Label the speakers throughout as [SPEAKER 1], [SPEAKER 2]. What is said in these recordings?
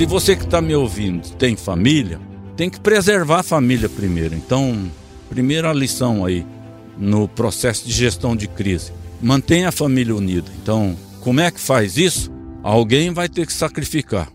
[SPEAKER 1] Se você que está me ouvindo tem família, tem que preservar a família primeiro. Então, primeira lição aí no processo de gestão de crise: mantenha a família unida. Então, como é que faz isso? Alguém vai ter que sacrificar.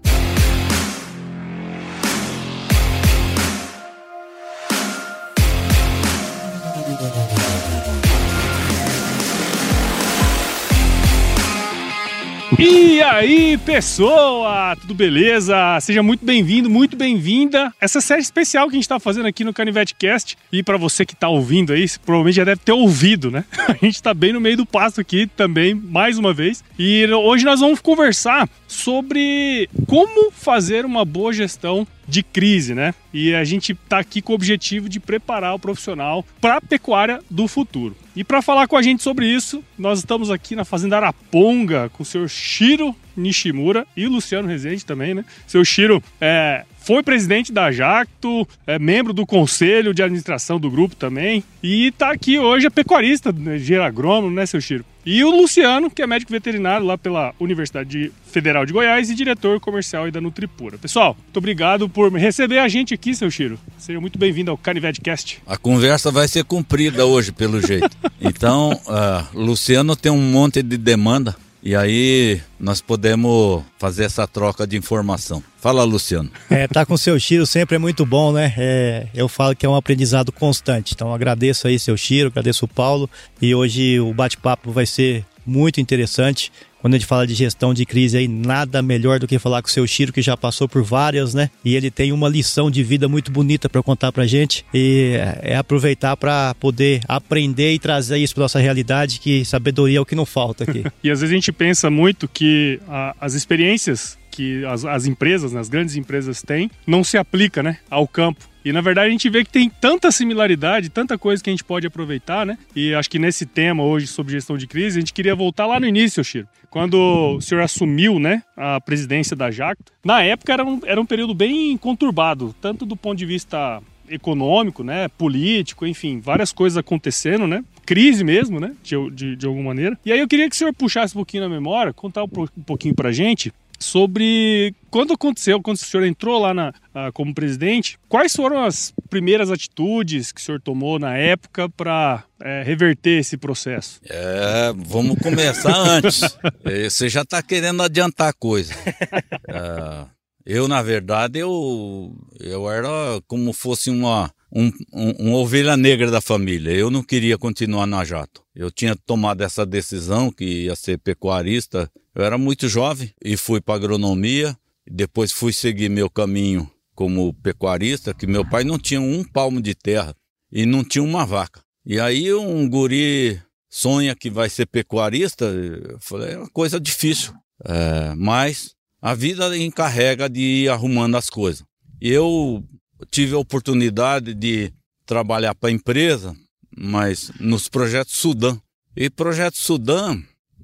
[SPEAKER 2] E aí, pessoa, tudo beleza? Seja muito bem-vindo, muito bem-vinda. Essa série especial que a gente está fazendo aqui no Canivete Cast. E para você que está ouvindo aí, provavelmente já deve ter ouvido, né? A gente está bem no meio do pasto aqui também, mais uma vez. E hoje nós vamos conversar sobre como fazer uma boa gestão de crise, né? E a gente está aqui com o objetivo de preparar o profissional para a pecuária do futuro. E para falar com a gente sobre isso, nós estamos aqui na Fazenda Araponga com o senhor Shiro Nishimura e Luciano Rezende também, né? Seu Shiro é, foi presidente da Jacto, é membro do conselho de administração do grupo também e está aqui hoje é pecuarista, né, engenheiro agrônomo, né, seu Shiro? E o Luciano, que é médico veterinário lá pela Universidade Federal de Goiás e diretor comercial da Nutripura. Pessoal, muito obrigado por receber a gente aqui, seu Chiro. Seja muito bem-vindo ao Canivete Cast.
[SPEAKER 1] A conversa vai ser cumprida hoje, pelo jeito. Então, uh, Luciano tem um monte de demanda e aí nós podemos fazer essa troca de informação. Fala, Luciano.
[SPEAKER 3] É, tá com seu Chiro sempre é muito bom, né? É, eu falo que é um aprendizado constante. Então agradeço aí seu Chiro, agradeço o Paulo e hoje o bate-papo vai ser muito interessante. Quando a gente fala de gestão de crise aí, nada melhor do que falar com o seu Chiro, que já passou por várias, né? E ele tem uma lição de vida muito bonita para contar pra gente. E é aproveitar para poder aprender e trazer isso pra nossa realidade, que sabedoria é o que não falta aqui.
[SPEAKER 2] e às vezes a gente pensa muito que a, as experiências que as, as empresas, né, as grandes empresas têm, não se aplica né, ao campo. E na verdade a gente vê que tem tanta similaridade, tanta coisa que a gente pode aproveitar, né? E acho que nesse tema hoje sobre gestão de crise, a gente queria voltar lá no início, Chiro. Quando o senhor assumiu, né, a presidência da Jacto, na época era um, era um período bem conturbado, tanto do ponto de vista econômico, né, político, enfim, várias coisas acontecendo, né? Crise mesmo, né, de, de, de alguma maneira. E aí eu queria que o senhor puxasse um pouquinho na memória, contar um, pouquinho pra gente sobre quando aconteceu, quando o senhor entrou lá na, uh, como presidente, quais foram as primeiras atitudes que o senhor tomou na época para é, reverter esse processo?
[SPEAKER 1] É, vamos começar antes. É, você já está querendo adiantar a coisa. É, eu, na verdade, eu, eu era como fosse uma, um, um, ovelha negra da família. Eu não queria continuar na Jato. Eu tinha tomado essa decisão que ia ser pecuarista. Eu era muito jovem e fui para agronomia. Depois fui seguir meu caminho como pecuarista, que meu pai não tinha um palmo de terra e não tinha uma vaca. E aí um guri sonha que vai ser pecuarista, eu falei, é uma coisa difícil. É, mas a vida encarrega de ir arrumando as coisas. Eu tive a oportunidade de trabalhar para a empresa, mas nos projetos Sudã. E projeto Sudã,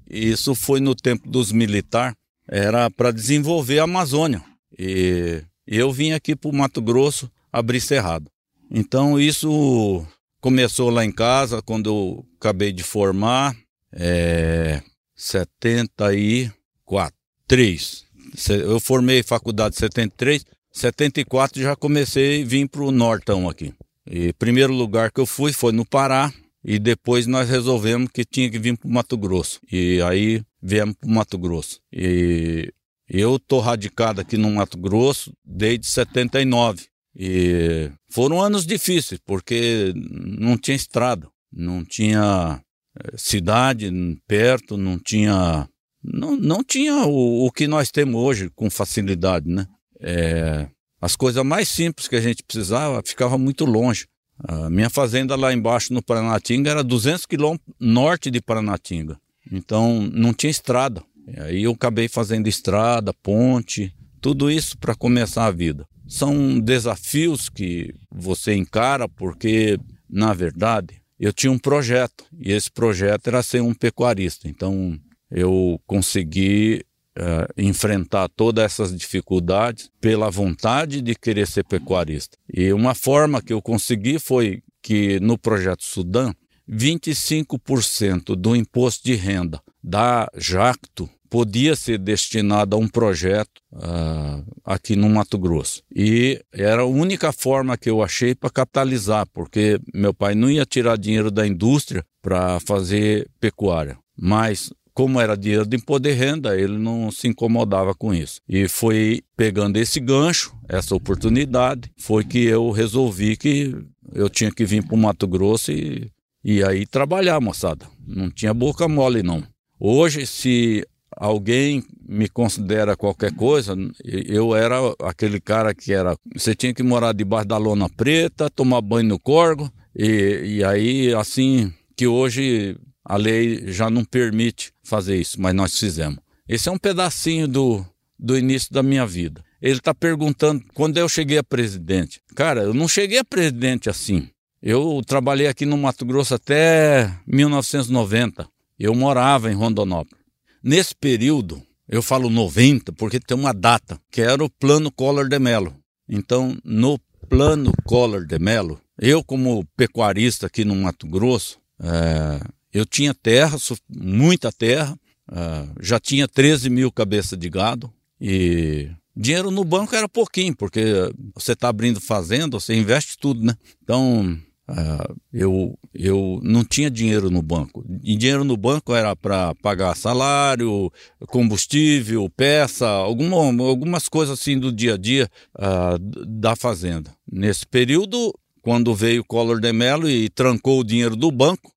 [SPEAKER 1] isso foi no tempo dos militares, era para desenvolver a Amazônia. E eu vim aqui para o Mato Grosso abrir cerrado. Então isso começou lá em casa, quando eu acabei de formar, é, 74, 3. Eu formei faculdade em 73, 74 já comecei a vir para o Nortão aqui. E primeiro lugar que eu fui foi no Pará, e depois nós resolvemos que tinha que vir para o Mato Grosso. E aí viemos para o Mato Grosso. E eu tô radicado aqui no Mato Grosso desde 79. E foram anos difíceis, porque não tinha estrada, não tinha eh, cidade perto, não tinha não, não tinha o, o que nós temos hoje com facilidade, né? É, as coisas mais simples que a gente precisava ficava muito longe. A minha fazenda lá embaixo no Paranatinga era 200 quilômetros norte de Paranatinga. Então não tinha estrada. E aí eu acabei fazendo estrada, ponte, tudo isso para começar a vida. São desafios que você encara porque, na verdade, eu tinha um projeto e esse projeto era ser um pecuarista. Então eu consegui uh, enfrentar todas essas dificuldades pela vontade de querer ser pecuarista. E uma forma que eu consegui foi que no projeto Sudã, 25% do imposto de renda da Jacto podia ser destinado a um projeto uh, aqui no Mato Grosso. E era a única forma que eu achei para capitalizar, porque meu pai não ia tirar dinheiro da indústria para fazer pecuária. Mas como era dinheiro de poder renda, ele não se incomodava com isso. E foi pegando esse gancho, essa oportunidade, foi que eu resolvi que eu tinha que vir para o Mato Grosso e, e aí trabalhar, moçada. Não tinha boca mole, não. Hoje, se alguém me considera qualquer coisa, eu era aquele cara que era. Você tinha que morar debaixo da lona preta, tomar banho no corgo, e, e aí, assim, que hoje a lei já não permite fazer isso, mas nós fizemos. Esse é um pedacinho do, do início da minha vida. Ele está perguntando quando eu cheguei a presidente. Cara, eu não cheguei a presidente assim. Eu trabalhei aqui no Mato Grosso até 1990. Eu morava em Rondonópolis. Nesse período, eu falo 90 porque tem uma data, que era o Plano Collor de Mello. Então, no Plano Collor de Mello, eu como pecuarista aqui no Mato Grosso, é, eu tinha terra, muita terra, é, já tinha 13 mil cabeças de gado e dinheiro no banco era pouquinho, porque você está abrindo fazenda, você investe tudo, né? Então, Uh, eu, eu não tinha dinheiro no banco. E dinheiro no banco era para pagar salário, combustível, peça, alguma, algumas coisas assim do dia a dia uh, da fazenda. Nesse período, quando veio o Collor de Mello e trancou o dinheiro do banco,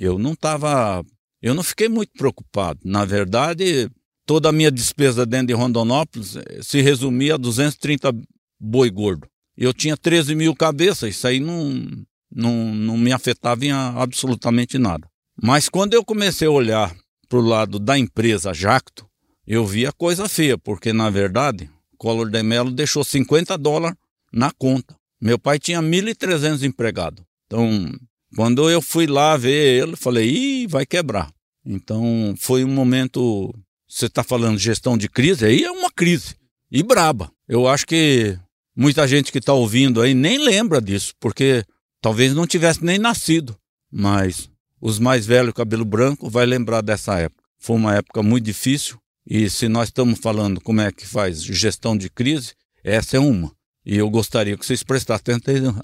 [SPEAKER 1] eu não estava. Eu não fiquei muito preocupado. Na verdade, toda a minha despesa dentro de Rondonópolis eh, se resumia a 230 boi gordo. Eu tinha 13 mil cabeças, isso aí não, não, não me afetava em absolutamente nada. Mas quando eu comecei a olhar para o lado da empresa Jacto, eu vi a coisa feia, porque na verdade, Collor de Mello deixou 50 dólares na conta. Meu pai tinha 1.300 empregados. Então, quando eu fui lá ver ele, falei, ih, vai quebrar. Então, foi um momento. Você está falando gestão de crise, aí é uma crise. E braba. Eu acho que Muita gente que está ouvindo aí nem lembra disso, porque talvez não tivesse nem nascido. Mas os mais velhos, cabelo branco, vai lembrar dessa época. Foi uma época muito difícil e se nós estamos falando como é que faz gestão de crise, essa é uma. E eu gostaria que vocês prestassem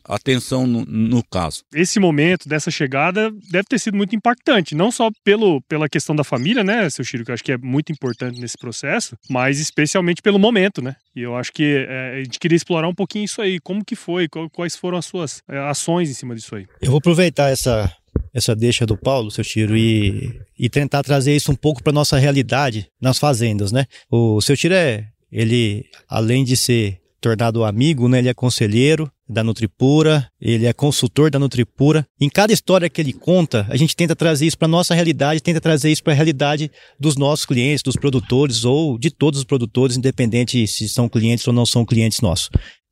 [SPEAKER 1] atenção no, no, caso.
[SPEAKER 2] Esse momento dessa chegada deve ter sido muito impactante, não só pelo, pela questão da família, né, seu Chiro, que eu acho que é muito importante nesse processo, mas especialmente pelo momento, né? E eu acho que é, a gente queria explorar um pouquinho isso aí, como que foi, quais foram as suas é, ações em cima disso aí.
[SPEAKER 3] Eu vou aproveitar essa, essa deixa do Paulo, seu Tiro, e, e tentar trazer isso um pouco para nossa realidade nas fazendas, né? O seu Tiro é, ele, além de ser tornado amigo, né? Ele é conselheiro da Nutripura, ele é consultor da Nutripura. Em cada história que ele conta, a gente tenta trazer isso para nossa realidade, tenta trazer isso para a realidade dos nossos clientes, dos produtores ou de todos os produtores, independente se são clientes ou não são clientes nossos.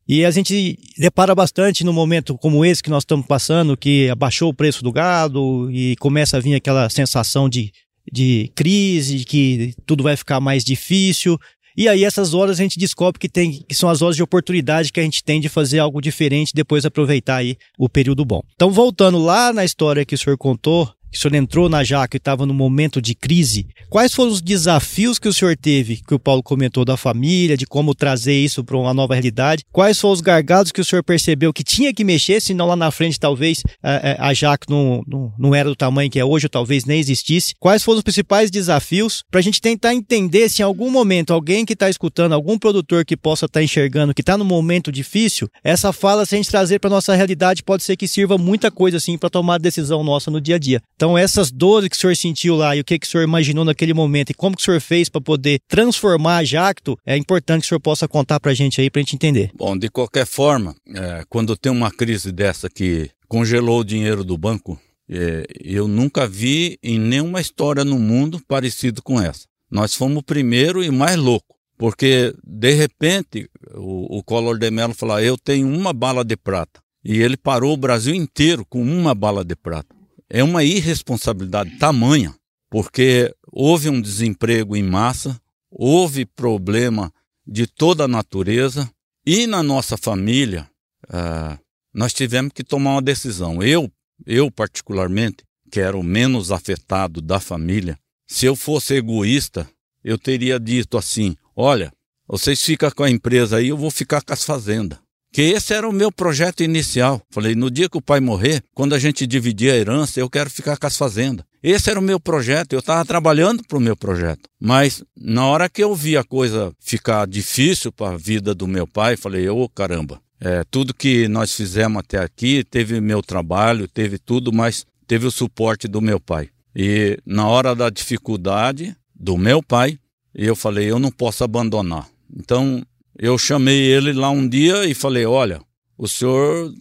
[SPEAKER 3] E a gente depara bastante no momento como esse que nós estamos passando, que abaixou o preço do gado e começa a vir aquela sensação de, de crise, de que tudo vai ficar mais difícil. E aí essas horas a gente descobre que tem que são as horas de oportunidade que a gente tem de fazer algo diferente depois aproveitar aí o período bom. Então voltando lá na história que o senhor contou, que o senhor entrou na Jaca e estava no momento de crise, quais foram os desafios que o senhor teve, que o Paulo comentou da família, de como trazer isso para uma nova realidade? Quais foram os gargalos que o senhor percebeu que tinha que mexer, senão lá na frente talvez a, a Jaca não, não, não era do tamanho que é hoje, ou talvez nem existisse? Quais foram os principais desafios para a gente tentar entender se em algum momento alguém que está escutando, algum produtor que possa estar tá enxergando que está num momento difícil, essa fala, se a gente trazer para nossa realidade, pode ser que sirva muita coisa assim para tomar decisão nossa no dia a dia. Então, essas dores que o senhor sentiu lá e o que, que o senhor imaginou naquele momento e como que o senhor fez para poder transformar a Jacto, é importante que o senhor possa contar para a gente aí, para a gente entender.
[SPEAKER 1] Bom, de qualquer forma, é, quando tem uma crise dessa que congelou o dinheiro do banco, é, eu nunca vi em nenhuma história no mundo parecido com essa. Nós fomos o primeiro e mais louco, porque de repente o, o Collor de Mello falou: Eu tenho uma bala de prata. E ele parou o Brasil inteiro com uma bala de prata é uma irresponsabilidade tamanha, porque houve um desemprego em massa, houve problema de toda a natureza e na nossa família uh, nós tivemos que tomar uma decisão. Eu, eu particularmente, que era o menos afetado da família, se eu fosse egoísta, eu teria dito assim: olha, vocês ficam com a empresa aí, eu vou ficar com as fazendas. Que esse era o meu projeto inicial. Falei, no dia que o pai morrer, quando a gente dividir a herança, eu quero ficar com as fazendas. Esse era o meu projeto, eu estava trabalhando para o meu projeto. Mas na hora que eu vi a coisa ficar difícil para a vida do meu pai, falei, ô oh, caramba, é, tudo que nós fizemos até aqui, teve meu trabalho, teve tudo, mas teve o suporte do meu pai. E na hora da dificuldade do meu pai, eu falei, eu não posso abandonar. Então eu chamei ele lá um dia e falei, olha, o senhor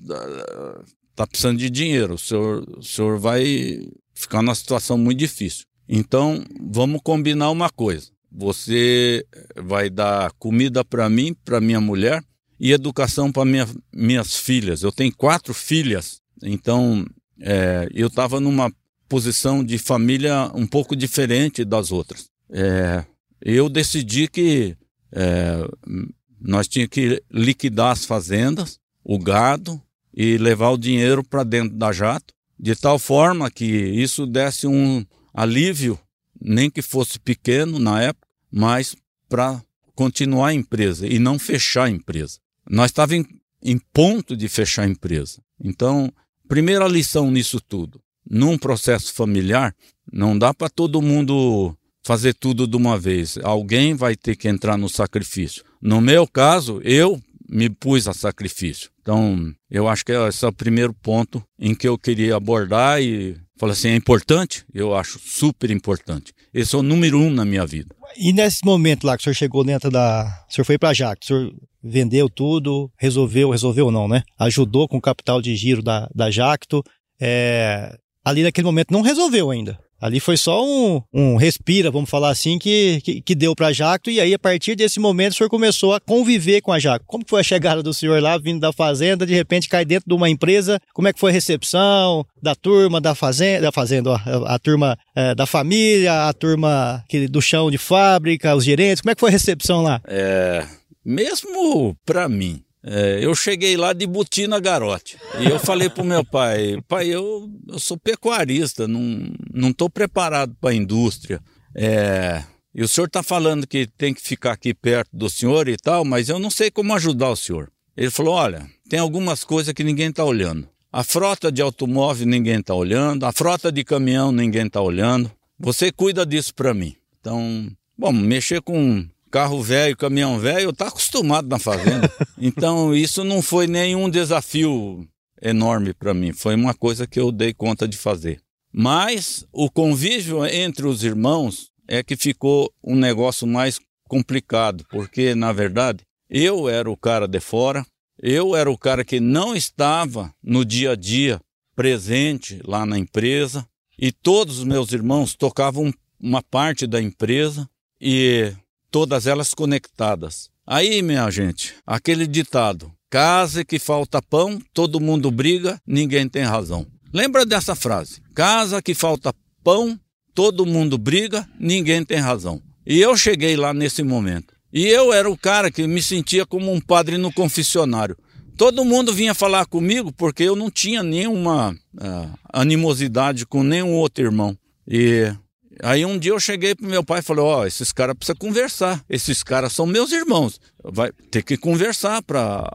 [SPEAKER 1] está precisando de dinheiro, o senhor, o senhor vai ficar numa situação muito difícil. Então vamos combinar uma coisa. Você vai dar comida para mim, para minha mulher e educação para minha, minhas filhas. Eu tenho quatro filhas, então é, eu estava numa posição de família um pouco diferente das outras. É, eu decidi que é, nós tínhamos que liquidar as fazendas, o gado e levar o dinheiro para dentro da jato, de tal forma que isso desse um alívio, nem que fosse pequeno na época, mas para continuar a empresa e não fechar a empresa. Nós estávamos em, em ponto de fechar a empresa. Então, primeira lição nisso tudo: num processo familiar, não dá para todo mundo fazer tudo de uma vez. Alguém vai ter que entrar no sacrifício. No meu caso, eu me pus a sacrifício. Então, eu acho que esse é o primeiro ponto em que eu queria abordar e falar assim, é importante? Eu acho super importante. Esse é o número um na minha vida.
[SPEAKER 3] E nesse momento lá que o senhor chegou dentro da... O senhor foi para Jacto, o senhor vendeu tudo, resolveu, resolveu não, né? Ajudou com o capital de giro da, da Jacto. É... Ali naquele momento não resolveu ainda. Ali foi só um, um respira, vamos falar assim, que, que, que deu para Jacto. E aí, a partir desse momento, o senhor começou a conviver com a Jacto. Como foi a chegada do senhor lá, vindo da fazenda, de repente cai dentro de uma empresa? Como é que foi a recepção da turma da fazenda, da fazenda, a, a turma é, da família, a turma que, do chão de fábrica, os gerentes? Como é que foi a recepção lá?
[SPEAKER 1] É, mesmo para mim, é, eu cheguei lá de botina garote. E eu falei pro meu pai, pai, eu, eu sou pecuarista, não, não preparado para a indústria. É, e o senhor está falando que tem que ficar aqui perto do senhor e tal, mas eu não sei como ajudar o senhor. Ele falou, olha, tem algumas coisas que ninguém está olhando. A frota de automóvel ninguém está olhando, a frota de caminhão ninguém está olhando. Você cuida disso para mim. Então, bom, mexer com carro velho, caminhão velho, eu tá acostumado na fazenda. Então isso não foi nenhum desafio enorme para mim, foi uma coisa que eu dei conta de fazer. Mas o convívio entre os irmãos é que ficou um negócio mais complicado, porque na verdade eu era o cara de fora, eu era o cara que não estava no dia a dia presente lá na empresa e todos os meus irmãos tocavam uma parte da empresa e todas elas conectadas. Aí, minha gente, aquele ditado: casa que falta pão, todo mundo briga, ninguém tem razão. Lembra dessa frase? Casa que falta pão, todo mundo briga, ninguém tem razão. E eu cheguei lá nesse momento. E eu era o cara que me sentia como um padre no confessionário. Todo mundo vinha falar comigo porque eu não tinha nenhuma uh, animosidade com nenhum outro irmão. E Aí um dia eu cheguei pro meu pai e falei: Ó, oh, esses caras precisam conversar. Esses caras são meus irmãos. Vai ter que conversar para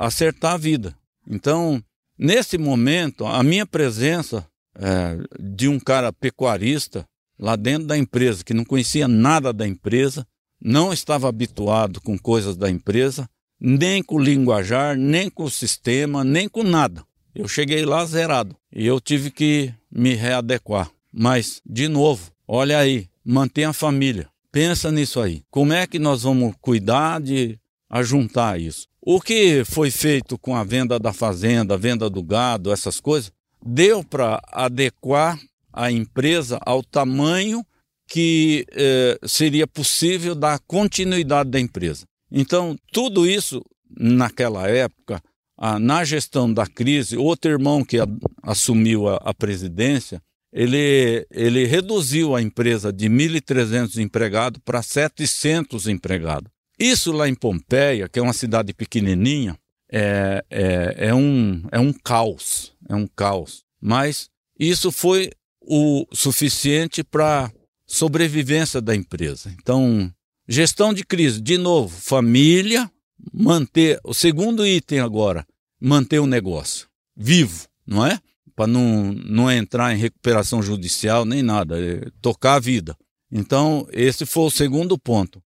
[SPEAKER 1] acertar a vida. Então, nesse momento, a minha presença é, de um cara pecuarista lá dentro da empresa, que não conhecia nada da empresa, não estava habituado com coisas da empresa, nem com o linguajar, nem com o sistema, nem com nada. Eu cheguei lá zerado e eu tive que me readequar. Mas, de novo, olha aí, mantém a família. Pensa nisso aí. Como é que nós vamos cuidar de ajuntar isso? O que foi feito com a venda da fazenda, a venda do gado, essas coisas, deu para adequar a empresa ao tamanho que eh, seria possível dar continuidade da empresa. Então, tudo isso, naquela época, ah, na gestão da crise, outro irmão que a, assumiu a, a presidência, ele, ele reduziu a empresa de 1.300 empregados para 700 empregados. Isso lá em Pompeia, que é uma cidade pequenininha, é, é, é, um, é um caos, é um caos. Mas isso foi o suficiente para sobrevivência da empresa. Então, gestão de crise, de novo, família, manter. O segundo item agora, manter o negócio vivo, não é? Para não, não entrar em recuperação judicial nem nada, é tocar a vida. Então, esse foi o segundo ponto.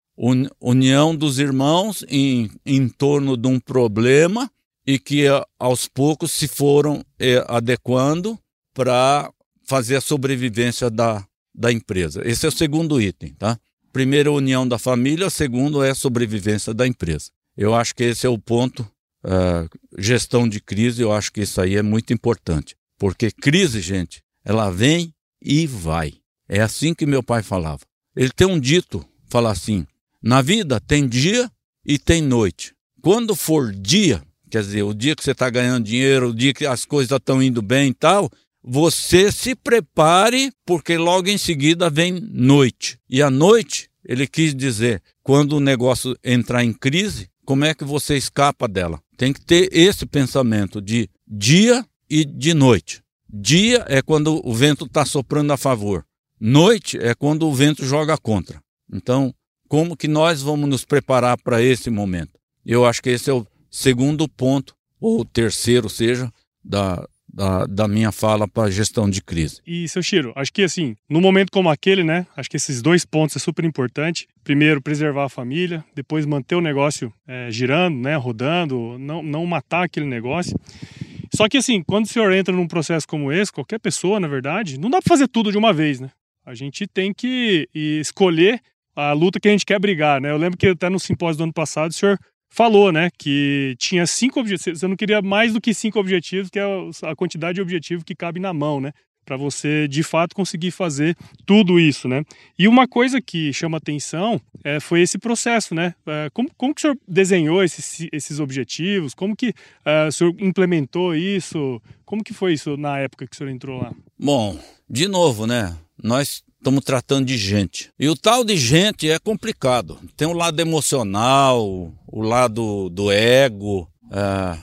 [SPEAKER 1] União dos irmãos em, em torno de um problema e que aos poucos se foram é, adequando para fazer a sobrevivência da, da empresa. Esse é o segundo item, tá? Primeiro, união da família, segundo é a sobrevivência da empresa. Eu acho que esse é o ponto, uh, gestão de crise, eu acho que isso aí é muito importante. Porque crise, gente, ela vem e vai. É assim que meu pai falava. Ele tem um dito, fala assim: na vida tem dia e tem noite. Quando for dia, quer dizer, o dia que você está ganhando dinheiro, o dia que as coisas estão indo bem e tal, você se prepare, porque logo em seguida vem noite. E a noite, ele quis dizer, quando o negócio entrar em crise, como é que você escapa dela? Tem que ter esse pensamento de dia e de noite. Dia é quando o vento está soprando a favor. Noite é quando o vento joga contra. Então, como que nós vamos nos preparar para esse momento? Eu acho que esse é o segundo ponto, ou terceiro, seja, da, da, da minha fala para gestão de crise.
[SPEAKER 2] E, seu Chiro, acho que assim, num momento como aquele, né, acho que esses dois pontos é super importante. Primeiro, preservar a família, depois manter o negócio é, girando, né, rodando, não, não matar aquele negócio. Só que assim, quando o senhor entra num processo como esse, qualquer pessoa, na verdade, não dá para fazer tudo de uma vez, né? A gente tem que escolher a luta que a gente quer brigar, né? Eu lembro que até no simpósio do ano passado o senhor falou, né, que tinha cinco objetivos, você não queria mais do que cinco objetivos, que é a quantidade de objetivo que cabe na mão, né? Para você de fato conseguir fazer tudo isso, né? E uma coisa que chama atenção é, foi esse processo, né? É, como, como que o senhor desenhou esses, esses objetivos? Como que é, o senhor implementou isso? Como que foi isso na época que o senhor entrou lá?
[SPEAKER 1] Bom, de novo, né? Nós estamos tratando de gente. E o tal de gente é complicado. Tem o lado emocional, o lado do ego. É...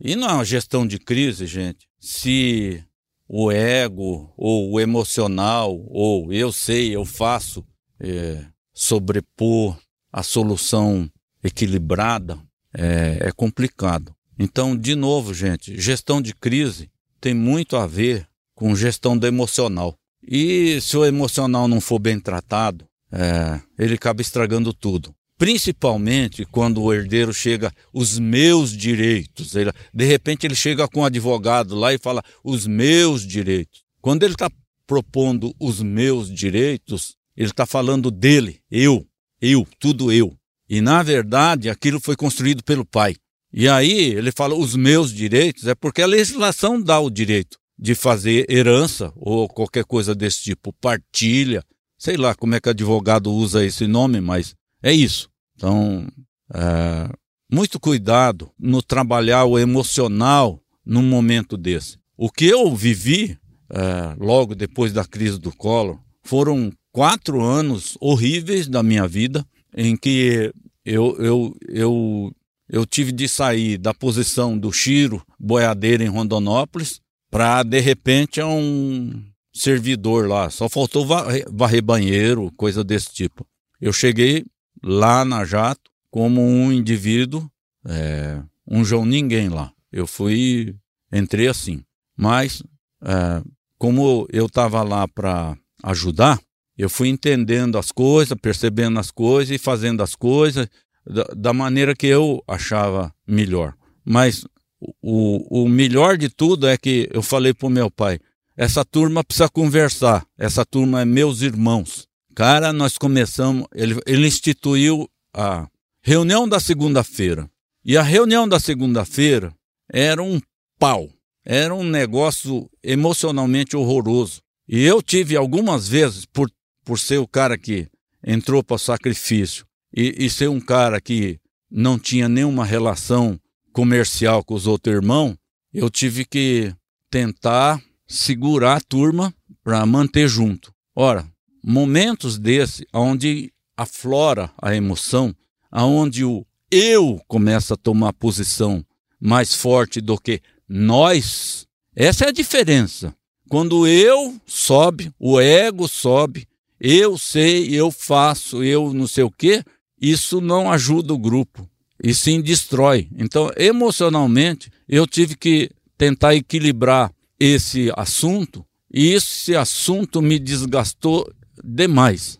[SPEAKER 1] E na gestão de crise, gente, se o ego ou o emocional ou eu sei, eu faço é, sobrepor a solução equilibrada, é, é complicado. Então, de novo, gente, gestão de crise tem muito a ver com gestão do emocional. E se o emocional não for bem tratado, é, ele acaba estragando tudo. Principalmente quando o herdeiro chega, os meus direitos. Ele, de repente ele chega com um advogado lá e fala, os meus direitos. Quando ele está propondo os meus direitos, ele está falando dele, eu, eu, tudo eu. E na verdade aquilo foi construído pelo pai. E aí ele fala os meus direitos, é porque a legislação dá o direito de fazer herança ou qualquer coisa desse tipo, partilha, sei lá como é que advogado usa esse nome, mas é isso. Então, é, muito cuidado no trabalhar o emocional num momento desse. O que eu vivi é, logo depois da crise do Collor foram quatro anos horríveis da minha vida em que eu, eu, eu, eu tive de sair da posição do Chiro boiadeiro em Rondonópolis para de repente é um servidor lá. Só faltou varrer banheiro, coisa desse tipo. Eu cheguei lá na Jato como um indivíduo, é, um João Ninguém lá. Eu fui, entrei assim. Mas, é, como eu estava lá para ajudar, eu fui entendendo as coisas, percebendo as coisas e fazendo as coisas da, da maneira que eu achava melhor. Mas o, o melhor de tudo é que eu falei para o meu pai: essa turma precisa conversar, essa turma é meus irmãos. Cara, nós começamos, ele, ele instituiu a reunião da segunda-feira. E a reunião da segunda-feira era um pau, era um negócio emocionalmente horroroso. E eu tive algumas vezes, por, por ser o cara que entrou para o sacrifício e, e ser um cara que não tinha nenhuma relação comercial com os outros irmãos, eu tive que tentar segurar a turma para manter junto. Ora, momentos desse onde aflora a emoção, aonde o eu começa a tomar posição mais forte do que nós, essa é a diferença. Quando eu sobe, o ego sobe eu sei, eu faço, eu não sei o quê, isso não ajuda o grupo e sim destrói. Então, emocionalmente, eu tive que tentar equilibrar esse assunto e esse assunto me desgastou demais.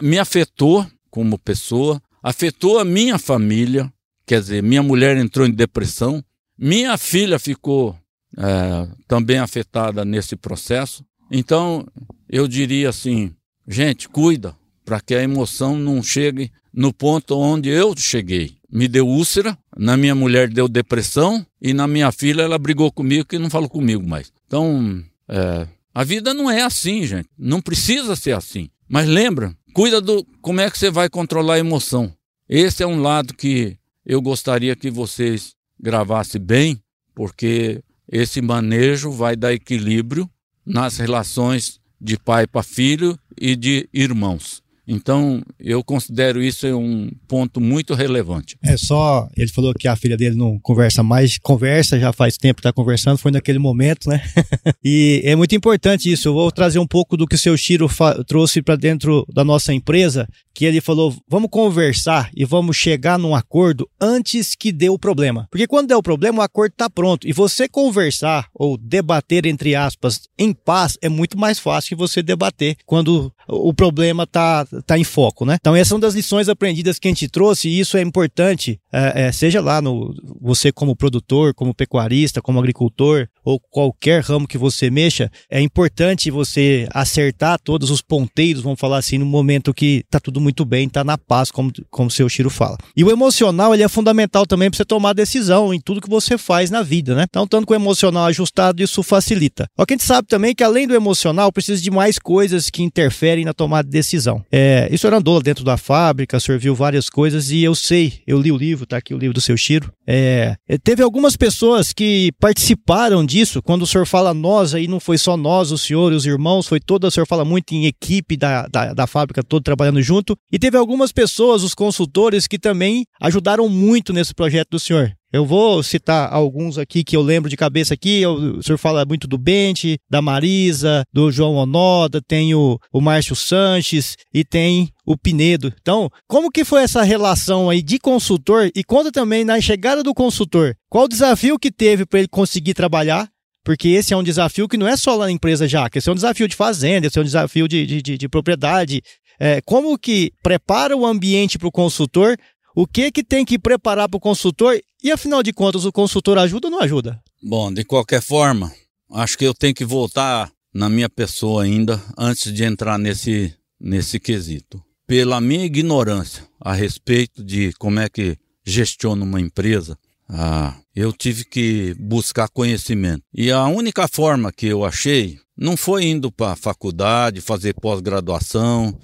[SPEAKER 1] Me afetou como pessoa, afetou a minha família, quer dizer, minha mulher entrou em depressão, minha filha ficou é, também afetada nesse processo. Então, eu diria assim, gente, cuida para que a emoção não chegue no ponto onde eu cheguei. Me deu úlcera, na minha mulher deu depressão e na minha filha ela brigou comigo que não falou comigo mais. Então, é, a vida não é assim, gente. Não precisa ser assim. Mas lembra, cuida do como é que você vai controlar a emoção. Esse é um lado que eu gostaria que vocês gravassem bem, porque esse manejo vai dar equilíbrio nas relações de pai para filho e de irmãos. Então, eu considero isso um ponto muito relevante.
[SPEAKER 3] É só, ele falou que a filha dele não conversa mais, conversa, já faz tempo que está conversando, foi naquele momento, né? e é muito importante isso. Eu vou trazer um pouco do que o seu Chiro trouxe para dentro da nossa empresa, que ele falou: vamos conversar e vamos chegar num acordo antes que dê o problema. Porque quando der o problema, o acordo está pronto. E você conversar ou debater, entre aspas, em paz, é muito mais fácil que você debater quando o problema está tá em foco, né? Então, essa é uma das lições aprendidas que a gente trouxe, e isso é importante, é, é, seja lá no você como produtor, como pecuarista, como agricultor, ou qualquer ramo que você mexa, é importante você acertar todos os ponteiros, vamos falar assim, no momento que tá tudo muito bem, tá na paz, como, como o seu Chiro fala. E o emocional, ele é fundamental também para você tomar decisão em tudo que você faz na vida, né? Então, tanto com o emocional ajustado, isso facilita. Só que a gente sabe também que além do emocional, precisa de mais coisas que interferem na tomada de decisão. É, isso era andou dentro da fábrica, o senhor viu várias coisas e eu sei, eu li o livro, tá aqui o livro do seu Chiro. É, teve algumas pessoas que participaram disso, quando o senhor fala nós, aí não foi só nós, o senhor e os irmãos, foi toda, o senhor fala muito em equipe da, da, da fábrica toda trabalhando junto, e teve algumas pessoas, os consultores, que também ajudaram muito nesse projeto do senhor. Eu vou citar alguns aqui que eu lembro de cabeça aqui. O senhor fala muito do Bente, da Marisa, do João Onoda, tem o, o Márcio Sanches e tem o Pinedo. Então, como que foi essa relação aí de consultor e conta também na chegada do consultor? Qual o desafio que teve para ele conseguir trabalhar? Porque esse é um desafio que não é só lá na empresa que esse é um desafio de fazenda, esse é um desafio de, de, de, de propriedade. É, como que prepara o ambiente para o consultor o que que tem que preparar para o consultor e afinal de contas o consultor ajuda ou não ajuda?
[SPEAKER 1] Bom, de qualquer forma, acho que eu tenho que voltar na minha pessoa ainda antes de entrar nesse nesse quesito. Pela minha ignorância a respeito de como é que gestiona uma empresa, ah, eu tive que buscar conhecimento. E a única forma que eu achei não foi indo para a faculdade, fazer pós-graduação,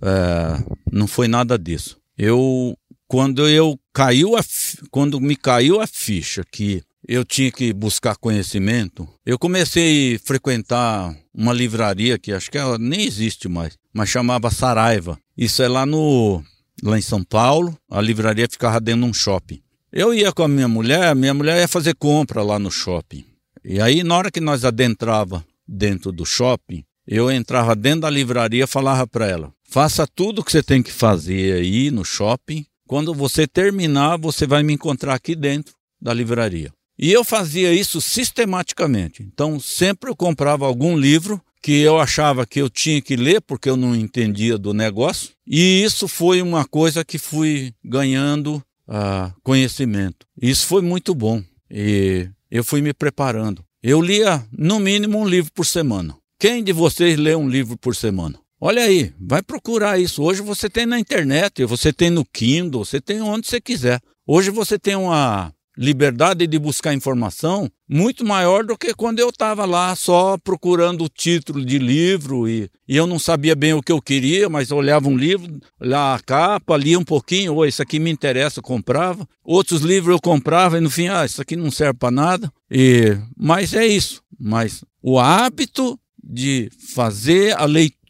[SPEAKER 1] é, não foi nada disso. Eu quando eu caiu a, quando me caiu a ficha que eu tinha que buscar conhecimento, eu comecei a frequentar uma livraria que acho que ela nem existe mais, mas chamava Saraiva. Isso é lá no lá em São Paulo, a livraria ficava dentro de um shopping. Eu ia com a minha mulher, minha mulher ia fazer compra lá no shopping. E aí na hora que nós adentrava dentro do shopping, eu entrava dentro da livraria, falava para ela: "Faça tudo o que você tem que fazer aí no shopping quando você terminar, você vai me encontrar aqui dentro da livraria. E eu fazia isso sistematicamente. Então, sempre eu comprava algum livro que eu achava que eu tinha que ler porque eu não entendia do negócio. E isso foi uma coisa que fui ganhando uh, conhecimento. Isso foi muito bom. E eu fui me preparando. Eu lia no mínimo um livro por semana. Quem de vocês lê um livro por semana? Olha aí, vai procurar isso. Hoje você tem na internet, você tem no Kindle, você tem onde você quiser. Hoje você tem uma liberdade de buscar informação muito maior do que quando eu estava lá só procurando o título de livro e, e, eu não sabia bem o que eu queria, mas olhava um livro, olhava a capa, lia um pouquinho, ou isso aqui me interessa, eu comprava. Outros livros eu comprava e no fim, ah, isso aqui não serve para nada. E, mas é isso. Mas o hábito de fazer a leitura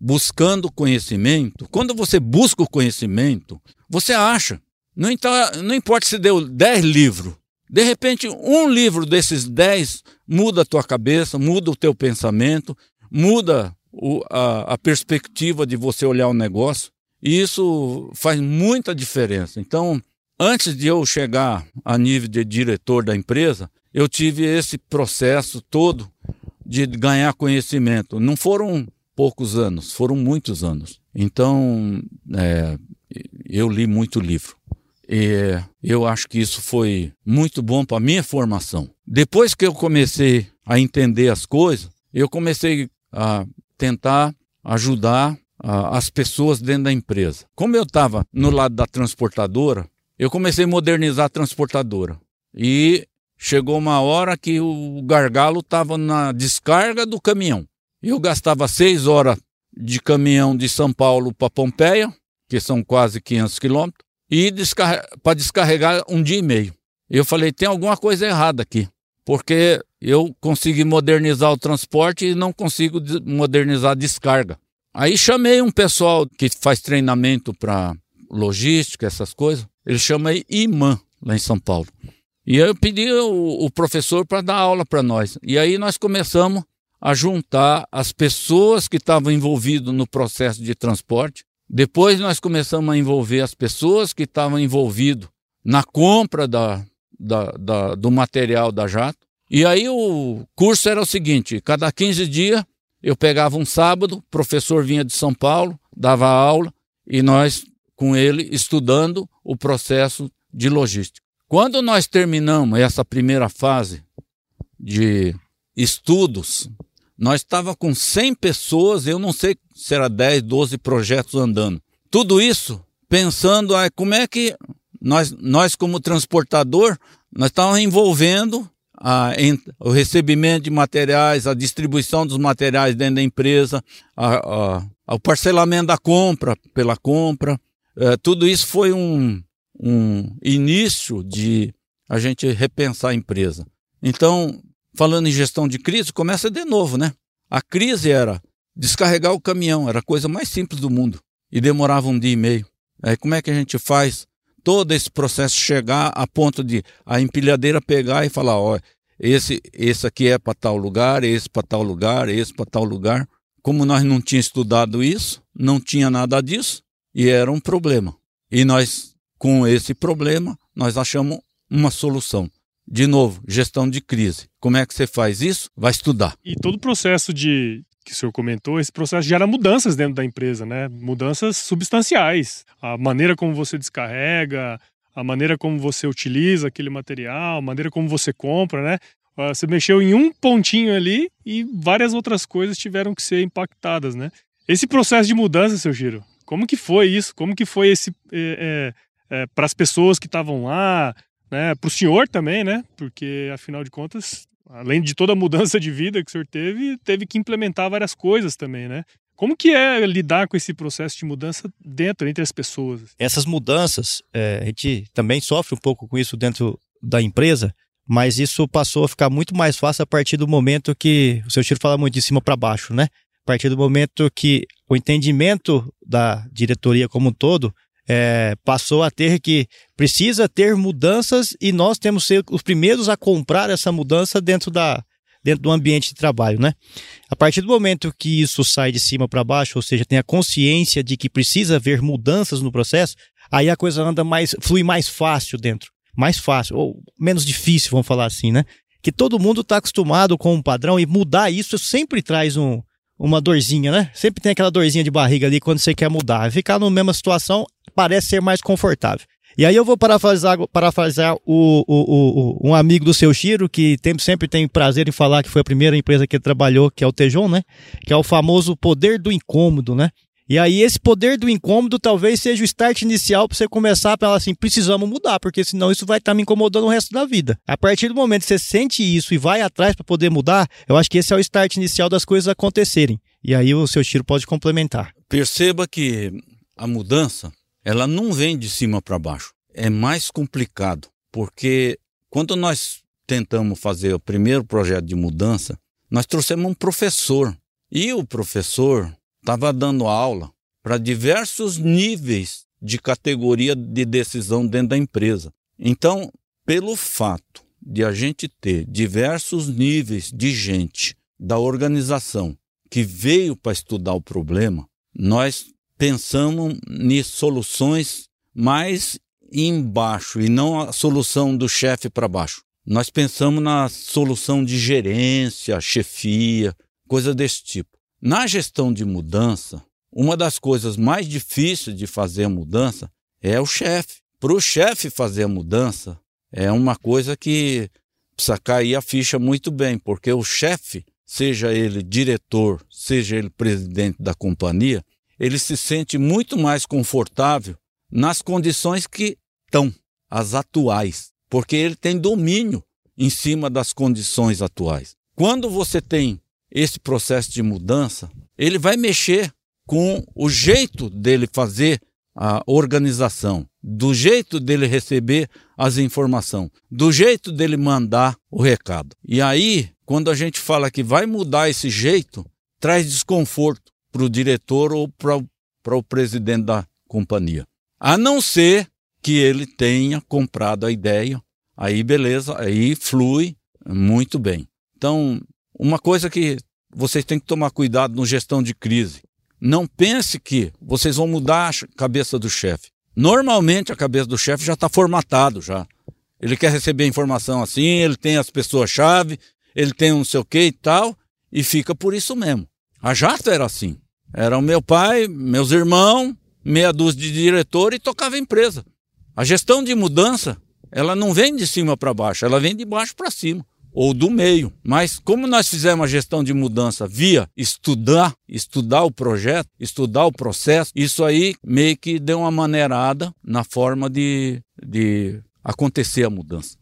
[SPEAKER 1] buscando conhecimento, quando você busca o conhecimento, você acha. Não, não importa se deu 10 livros. De repente, um livro desses 10 muda a tua cabeça, muda o teu pensamento, muda o, a, a perspectiva de você olhar o negócio. E isso faz muita diferença. Então, antes de eu chegar a nível de diretor da empresa, eu tive esse processo todo de ganhar conhecimento. Não foram poucos anos, foram muitos anos. Então, é, eu li muito livro. E eu acho que isso foi muito bom para minha formação. Depois que eu comecei a entender as coisas, eu comecei a tentar ajudar a, as pessoas dentro da empresa. Como eu estava no lado da transportadora, eu comecei a modernizar a transportadora. E chegou uma hora que o gargalo estava na descarga do caminhão. Eu gastava seis horas de caminhão de São Paulo para Pompeia, que são quase 500 quilômetros, e para descarregar um dia e meio. Eu falei, tem alguma coisa errada aqui, porque eu consegui modernizar o transporte e não consigo modernizar a descarga. Aí chamei um pessoal que faz treinamento para logística, essas coisas. Ele chama IMAN, lá em São Paulo. E eu pedi o, o professor para dar aula para nós. E aí nós começamos a juntar as pessoas que estavam envolvidas no processo de transporte. Depois nós começamos a envolver as pessoas que estavam envolvidas na compra da, da, da, do material da jato. E aí o curso era o seguinte: cada 15 dias eu pegava um sábado, o professor vinha de São Paulo, dava aula e nós com ele estudando o processo de logística. Quando nós terminamos essa primeira fase de estudos nós estava com 100 pessoas, eu não sei se era 10, 12 projetos andando. Tudo isso pensando, ah, como é que nós, nós como transportador, nós estávamos envolvendo a, em, o recebimento de materiais, a distribuição dos materiais dentro da empresa, a, a, o parcelamento da compra pela compra. É, tudo isso foi um, um início de a gente repensar a empresa. Então, falando em gestão de crise, começa de novo, né? A crise era descarregar o caminhão, era a coisa mais simples do mundo e demorava um dia e meio. Aí como é que a gente faz todo esse processo chegar a ponto de a empilhadeira pegar e falar, ó, esse esse aqui é para tal lugar, esse para tal lugar, esse para tal lugar. Como nós não tínhamos estudado isso, não tinha nada disso e era um problema. E nós com esse problema, nós achamos uma solução. De novo, gestão de crise. Como é que você faz isso? Vai estudar.
[SPEAKER 2] E todo o processo de que o senhor comentou, esse processo gera mudanças dentro da empresa, né? Mudanças substanciais. A maneira como você descarrega, a maneira como você utiliza aquele material, a maneira como você compra, né? Ah, você mexeu em um pontinho ali e várias outras coisas tiveram que ser impactadas, né? Esse processo de mudança, seu Giro, como que foi isso? Como que foi esse é, é, é, para as pessoas que estavam lá? Né? Para o senhor também, né? Porque afinal de contas, além de toda a mudança de vida que o senhor teve, teve que implementar várias coisas também, né? Como que é lidar com esse processo de mudança dentro, entre as pessoas?
[SPEAKER 3] Essas mudanças, é, a gente também sofre um pouco com isso dentro da empresa, mas isso passou a ficar muito mais fácil a partir do momento que o seu tiro fala muito de cima para baixo, né? A partir do momento que o entendimento da diretoria como um todo é, passou a ter que precisa ter mudanças e nós temos que ser os primeiros a comprar essa mudança dentro da dentro do ambiente de trabalho, né? A partir do momento que isso sai de cima para baixo, ou seja, tem a consciência de que precisa haver mudanças no processo, aí a coisa anda mais flui mais fácil dentro, mais fácil ou menos difícil, vamos falar assim, né? Que todo mundo está acostumado com um padrão e mudar isso sempre traz um, uma dorzinha, né? Sempre tem aquela dorzinha de barriga ali quando você quer mudar. Ficar na mesma situação parece ser mais confortável. E aí eu vou parafrasear, parafrasear o, o, o, um amigo do seu Chiro, que tem, sempre tem prazer em falar que foi a primeira empresa que ele trabalhou, que é o Tejon, né? Que é o famoso poder do incômodo, né? E aí esse poder do incômodo talvez seja o start inicial para você começar a falar assim, precisamos mudar, porque senão isso vai estar tá me incomodando o resto da vida. A partir do momento que você sente isso e vai atrás para poder mudar, eu acho que esse é o start inicial das coisas acontecerem. E aí o seu Chiro pode complementar.
[SPEAKER 1] Perceba que a mudança ela não vem de cima para baixo. É mais complicado, porque quando nós tentamos fazer o primeiro projeto de mudança, nós trouxemos um professor. E o professor estava dando aula para diversos níveis de categoria de decisão dentro da empresa. Então, pelo fato de a gente ter diversos níveis de gente da organização que veio para estudar o problema, nós pensamos em soluções mais embaixo e não a solução do chefe para baixo. Nós pensamos na solução de gerência, chefia, coisa desse tipo. Na gestão de mudança, uma das coisas mais difíceis de fazer a mudança é o chefe. Para o chefe fazer a mudança, é uma coisa que precisa cair a ficha muito bem, porque o chefe, seja ele diretor, seja ele presidente da companhia, ele se sente muito mais confortável nas condições que estão, as atuais, porque ele tem domínio em cima das condições atuais. Quando você tem esse processo de mudança, ele vai mexer com o jeito dele fazer a organização, do jeito dele receber as informações, do jeito dele mandar o recado. E aí, quando a gente fala que vai mudar esse jeito, traz desconforto para o diretor ou para o presidente da companhia. A não ser que ele tenha comprado a ideia, aí beleza, aí flui muito bem. Então, uma coisa que vocês têm que tomar cuidado no gestão de crise. Não pense que vocês vão mudar a cabeça do chefe. Normalmente a cabeça do chefe já está formatado já. Ele quer receber informação assim, ele tem as pessoas-chave, ele tem um não sei o que e tal, e fica por isso mesmo. A Jata era assim. Era o meu pai, meus irmãos, meia dúzia de diretor e tocava a empresa. A gestão de mudança, ela não vem de cima para baixo, ela vem de baixo para cima ou do meio. Mas como nós fizemos a gestão de mudança via estudar, estudar o projeto, estudar o processo, isso aí meio que deu uma maneirada na forma de, de acontecer a mudança.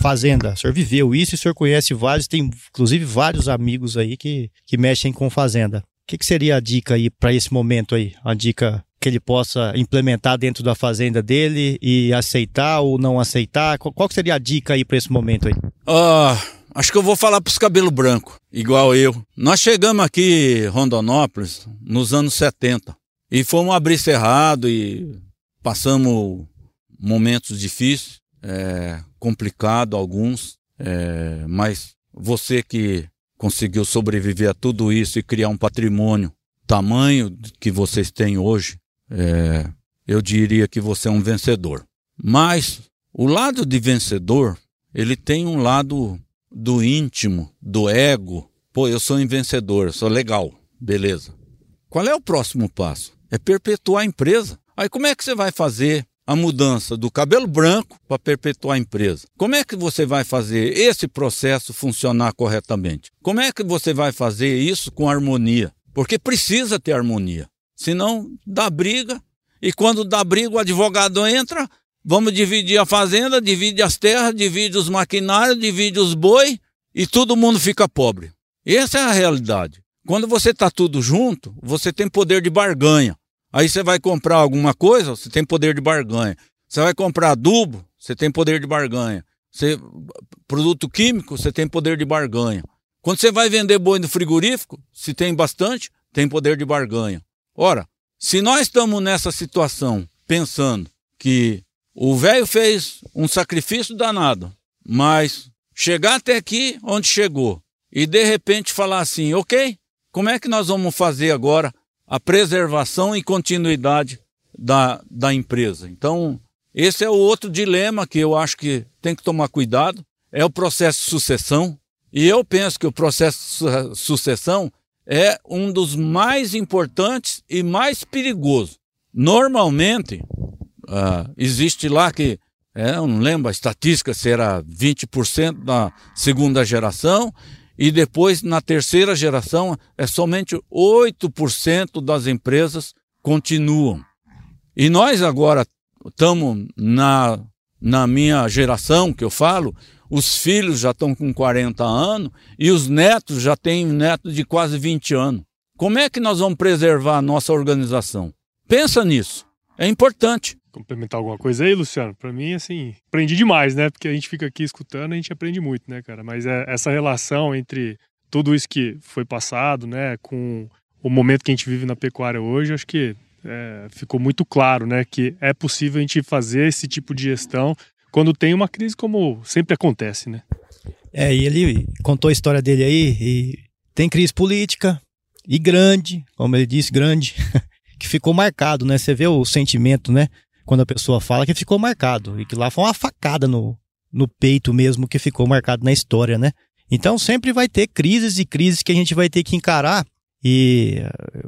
[SPEAKER 3] Fazenda, o senhor viveu isso e o senhor conhece vários, tem inclusive vários amigos aí que, que mexem com fazenda. O que, que seria a dica aí para esse momento aí? A dica que ele possa implementar dentro da fazenda dele e aceitar ou não aceitar? Qual seria a dica aí para esse momento aí?
[SPEAKER 1] Ah, acho que eu vou falar para os cabelos brancos, igual eu. Nós chegamos aqui Rondonópolis nos anos 70 e fomos abrir cerrado e passamos momentos difíceis, é, complicado alguns, é, mas você que conseguiu sobreviver a tudo isso e criar um patrimônio tamanho que vocês têm hoje, é, eu diria que você é um vencedor. Mas o lado de vencedor, ele tem um lado do íntimo, do ego. Pô, eu sou um vencedor, eu sou legal, beleza. Qual é o próximo passo? É perpetuar a empresa. Aí como é que você vai fazer a mudança do cabelo branco para perpetuar a empresa? Como é que você vai fazer esse processo funcionar corretamente? Como é que você vai fazer isso com harmonia? Porque precisa ter harmonia. Senão dá briga. E quando dá briga, o advogado entra, vamos dividir a fazenda, divide as terras, divide os maquinários, divide os boi e todo mundo fica pobre. Essa é a realidade. Quando você está tudo junto, você tem poder de barganha. Aí você vai comprar alguma coisa, você tem poder de barganha. Você vai comprar adubo, você tem poder de barganha. Você, produto químico, você tem poder de barganha. Quando você vai vender boi no frigorífico, se tem bastante, tem poder de barganha. Ora, se nós estamos nessa situação pensando que o velho fez um sacrifício danado, mas chegar até aqui onde chegou e de repente falar assim, ok, como é que nós vamos fazer agora a preservação e continuidade da, da empresa? Então, esse é o outro dilema que eu acho que tem que tomar cuidado, é o processo de sucessão. E eu penso que o processo de sucessão é um dos mais importantes e mais perigosos. Normalmente, uh, existe lá que, é, eu não lembro a estatística se era 20% da segunda geração, e depois na terceira geração é somente 8% das empresas continuam. E nós agora estamos na, na minha geração, que eu falo, os filhos já estão com 40 anos e os netos já têm netos de quase 20 anos. Como é que nós vamos preservar a nossa organização? Pensa nisso. É importante.
[SPEAKER 2] Complementar alguma coisa aí, Luciano? Para mim, assim, aprendi demais, né? Porque a gente fica aqui escutando, a gente aprende muito, né, cara? Mas é essa relação entre tudo isso que foi passado, né, com o momento que a gente vive na pecuária hoje, acho que é, ficou muito claro, né, que é possível a gente fazer esse tipo de gestão quando tem uma crise como sempre acontece, né?
[SPEAKER 3] É, e ele contou a história dele aí, e tem crise política, e grande, como ele disse, grande, que ficou marcado, né? Você vê o sentimento, né? Quando a pessoa fala que ficou marcado, e que lá foi uma facada no, no peito mesmo que ficou marcado na história, né? Então sempre vai ter crises e crises que a gente vai ter que encarar. E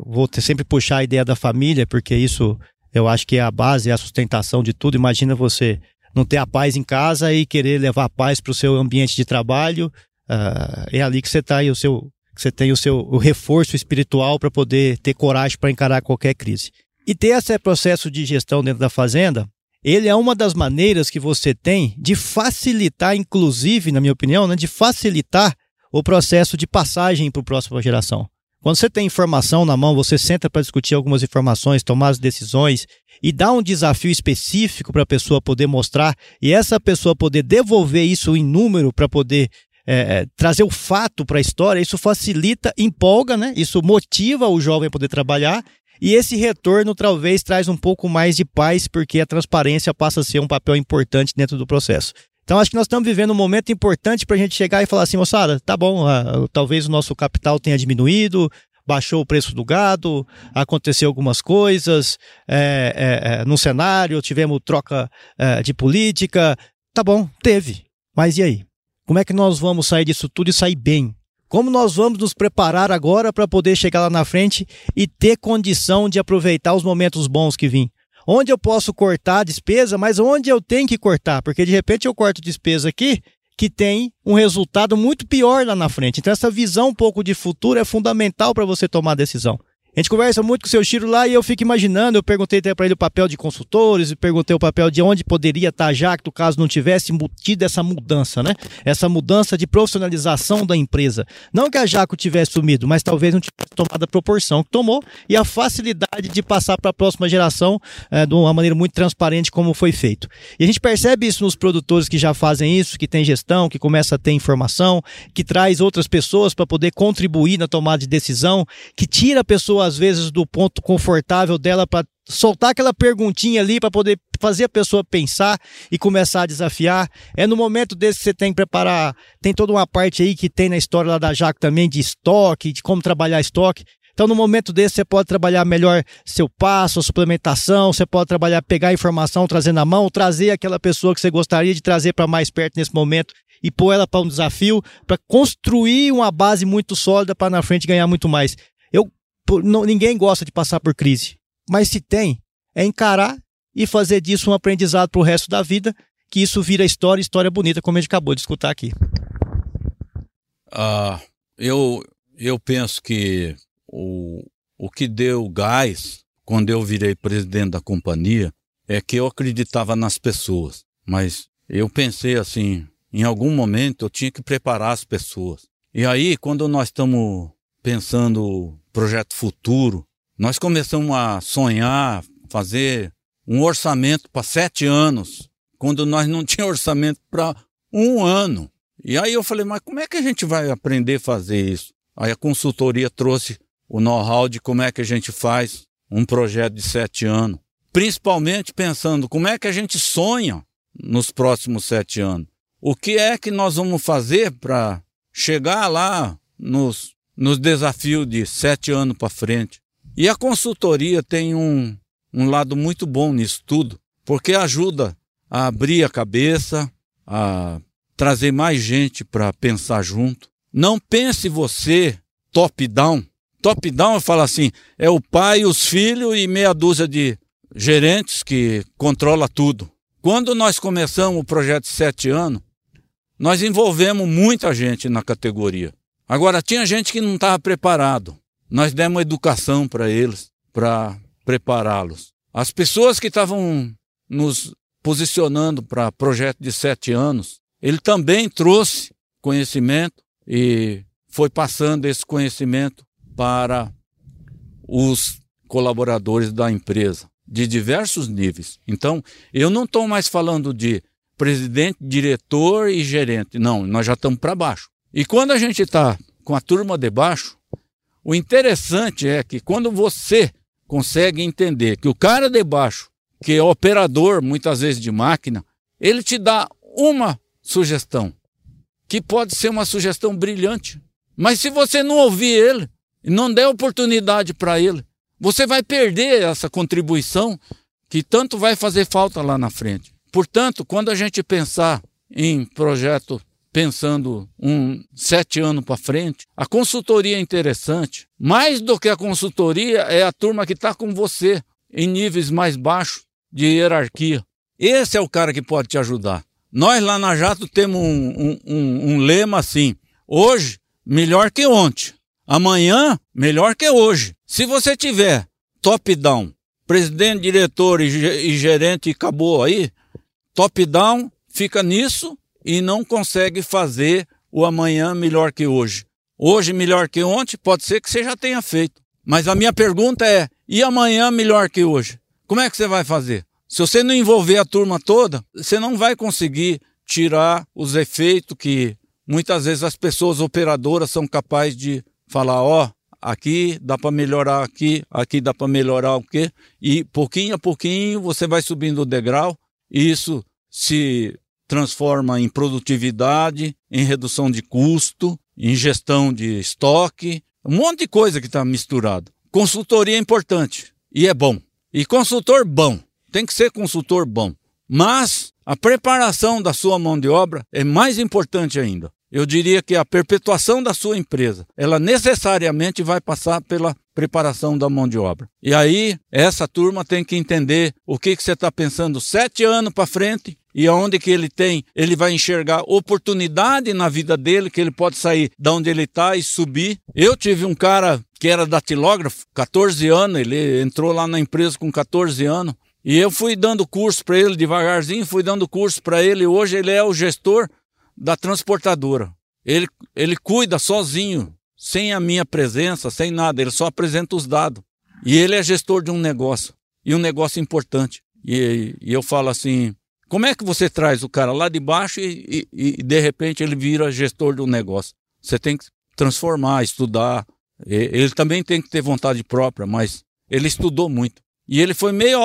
[SPEAKER 3] vou ter, sempre puxar a ideia da família, porque isso eu acho que é a base, é a sustentação de tudo. Imagina você não ter a paz em casa e querer levar a paz para o seu ambiente de trabalho. Uh, é ali que você está e o seu, você tem o seu o reforço espiritual para poder ter coragem para encarar qualquer crise. E ter esse processo de gestão dentro da fazenda, ele é uma das maneiras que você tem de facilitar, inclusive, na minha opinião, né, de facilitar o processo de passagem para a próxima geração. Quando você tem informação na mão, você senta para discutir algumas informações, tomar as decisões e dá um desafio específico para a pessoa poder mostrar e essa pessoa poder devolver isso em número para poder é, é, trazer o fato para a história, isso facilita, empolga, né? Isso motiva o jovem a poder trabalhar e esse retorno talvez traz um pouco mais de paz, porque a transparência passa a ser um papel importante dentro do processo. Então acho que nós estamos vivendo um momento importante para a gente chegar e falar assim, moçada, tá bom, talvez o nosso capital tenha diminuído, baixou o preço do gado, aconteceu algumas coisas é, é, é, no cenário, tivemos troca é, de política, tá bom, teve, mas e aí? Como é que nós vamos sair disso tudo e sair bem? Como nós vamos nos preparar agora para poder chegar lá na frente e ter condição de aproveitar os momentos bons que vêm? onde eu posso cortar a despesa, mas onde eu tenho que cortar, porque de repente eu corto despesa aqui que tem um resultado muito pior lá na frente. Então essa visão um pouco de futuro é fundamental para você tomar a decisão. A gente conversa muito com o seu Chiro lá e eu fico imaginando, eu perguntei até para ele o papel de consultores, perguntei o papel de onde poderia estar já, que caso não tivesse tido essa mudança, né? Essa mudança de profissionalização da empresa. Não que a Jaco tivesse sumido, mas talvez não tivesse tomado a proporção que tomou e a facilidade de passar para a próxima geração é, de uma maneira muito transparente como foi feito. E a gente percebe isso nos produtores que já fazem isso, que tem gestão, que começa a ter informação, que traz outras pessoas para poder contribuir na tomada de decisão, que tira a pessoa às vezes, do ponto confortável dela para soltar aquela perguntinha ali para poder fazer a pessoa pensar e começar a desafiar. É no momento desse que você tem que preparar. Tem toda uma parte aí que tem na história lá da Jaco também de estoque, de como trabalhar estoque. Então, no momento desse, você pode trabalhar melhor seu passo, a suplementação, você pode trabalhar, pegar a informação, trazer na mão, trazer aquela pessoa que você gostaria de trazer para mais perto nesse momento e pôr ela para um desafio, para construir uma base muito sólida para na frente ganhar muito mais. Não, ninguém gosta de passar por crise. Mas se tem, é encarar e fazer disso um aprendizado para o resto da vida, que isso vira história, história bonita, como a gente acabou de escutar aqui.
[SPEAKER 1] Ah, eu, eu penso que o, o que deu gás quando eu virei presidente da companhia é que eu acreditava nas pessoas. Mas eu pensei assim, em algum momento eu tinha que preparar as pessoas. E aí, quando nós estamos pensando projeto futuro, nós começamos a sonhar, fazer um orçamento para sete anos, quando nós não tínhamos orçamento para um ano. E aí eu falei, mas como é que a gente vai aprender a fazer isso? Aí a consultoria trouxe o know-how de como é que a gente faz um projeto de sete anos. Principalmente pensando como é que a gente sonha nos próximos sete anos. O que é que nós vamos fazer para chegar lá nos nos desafios de sete anos para frente. E a consultoria tem um, um lado muito bom nisso tudo, porque ajuda a abrir a cabeça, a trazer mais gente para pensar junto. Não pense você top-down. Top-down fala assim: é o pai, os filhos e meia dúzia de gerentes que controla tudo. Quando nós começamos o projeto de sete anos, nós envolvemos muita gente na categoria. Agora, tinha gente que não estava preparado. Nós demos educação para eles, para prepará-los. As pessoas que estavam nos posicionando para projeto de sete anos, ele também trouxe conhecimento e foi passando esse conhecimento para os colaboradores da empresa, de diversos níveis. Então, eu não estou mais falando de presidente, diretor e gerente. Não, nós já estamos para baixo. E quando a gente está com a turma de baixo, o interessante é que quando você consegue entender que o cara de baixo, que é operador muitas vezes de máquina, ele te dá uma sugestão. que pode ser uma sugestão brilhante. Mas se você não ouvir ele não der oportunidade para ele, você vai perder essa contribuição que tanto vai fazer falta lá na frente. Portanto, quando a gente pensar em projeto pensando um sete anos para frente, a consultoria é interessante. Mais do que a consultoria é a turma que está com você em níveis mais baixos de hierarquia. Esse é o cara que pode te ajudar. Nós lá na Jato temos um, um, um, um lema assim: hoje melhor que ontem, amanhã melhor que hoje. Se você tiver top-down, presidente, diretor e gerente e acabou aí, top-down fica nisso e não consegue fazer o amanhã melhor que hoje. Hoje melhor que ontem, pode ser que você já tenha feito. Mas a minha pergunta é: e amanhã melhor que hoje? Como é que você vai fazer? Se você não envolver a turma toda, você não vai conseguir tirar os efeitos que muitas vezes as pessoas operadoras são capazes de falar: ó, oh, aqui dá para melhorar aqui, aqui dá para melhorar o quê? E pouquinho a pouquinho você vai subindo o degrau, e isso se transforma em produtividade, em redução de custo, em gestão de estoque, um monte de coisa que está misturado. Consultoria é importante e é bom. E consultor bom, tem que ser consultor bom. Mas a preparação da sua mão de obra é mais importante ainda. Eu diria que a perpetuação da sua empresa, ela necessariamente vai passar pela preparação da mão de obra. E aí, essa turma tem que entender o que, que você está pensando sete anos para frente e aonde que ele tem, ele vai enxergar oportunidade na vida dele, que ele pode sair da onde ele está e subir. Eu tive um cara que era datilógrafo, 14 anos, ele entrou lá na empresa com 14 anos, e eu fui dando curso para ele devagarzinho, fui dando curso para ele, hoje ele é o gestor da transportadora. Ele, ele cuida sozinho, sem a minha presença, sem nada, ele só apresenta os dados. E ele é gestor de um negócio, e um negócio importante. E, e eu falo assim, como é que você traz o cara lá de baixo e, e, e de repente ele vira gestor do negócio? Você tem que transformar, estudar. Ele também tem que ter vontade própria, mas ele estudou muito. E ele foi meio